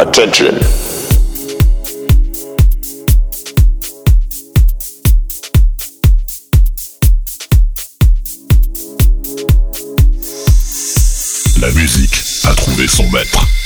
Attention. La musique a trouvé son maître.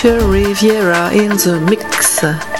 French Riviera in the mix.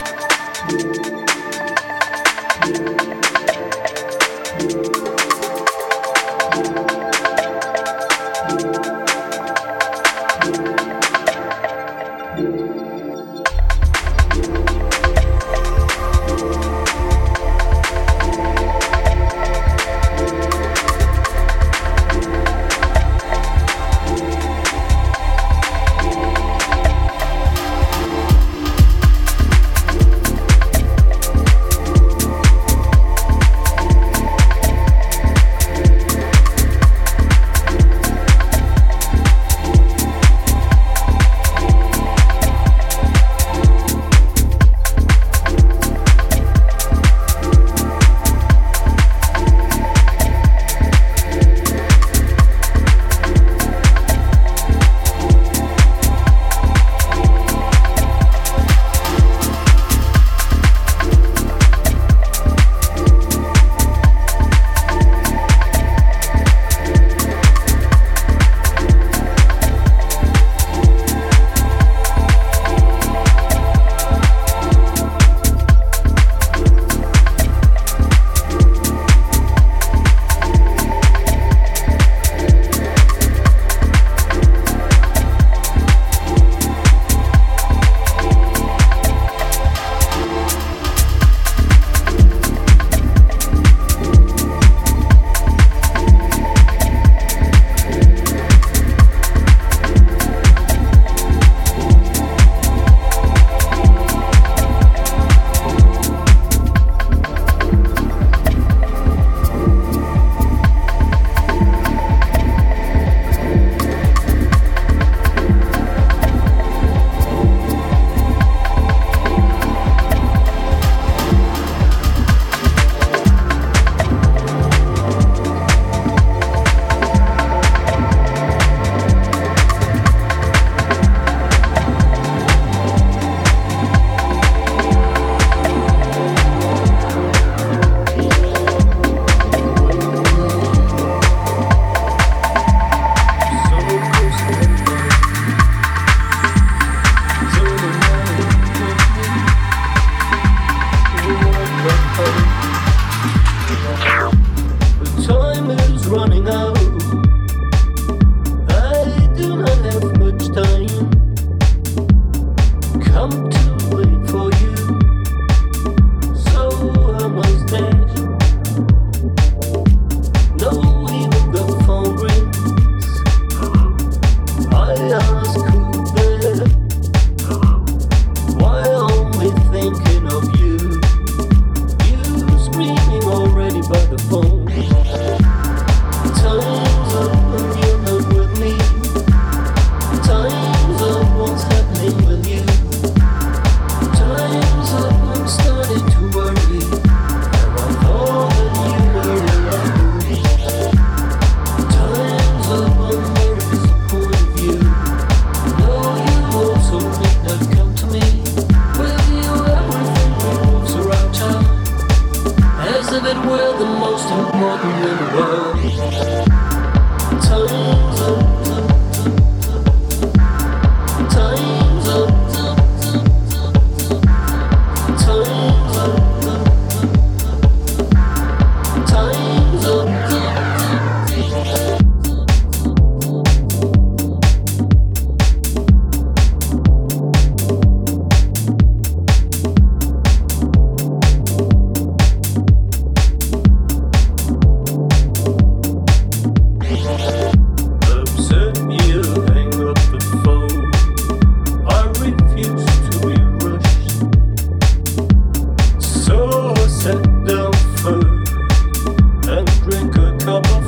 Couple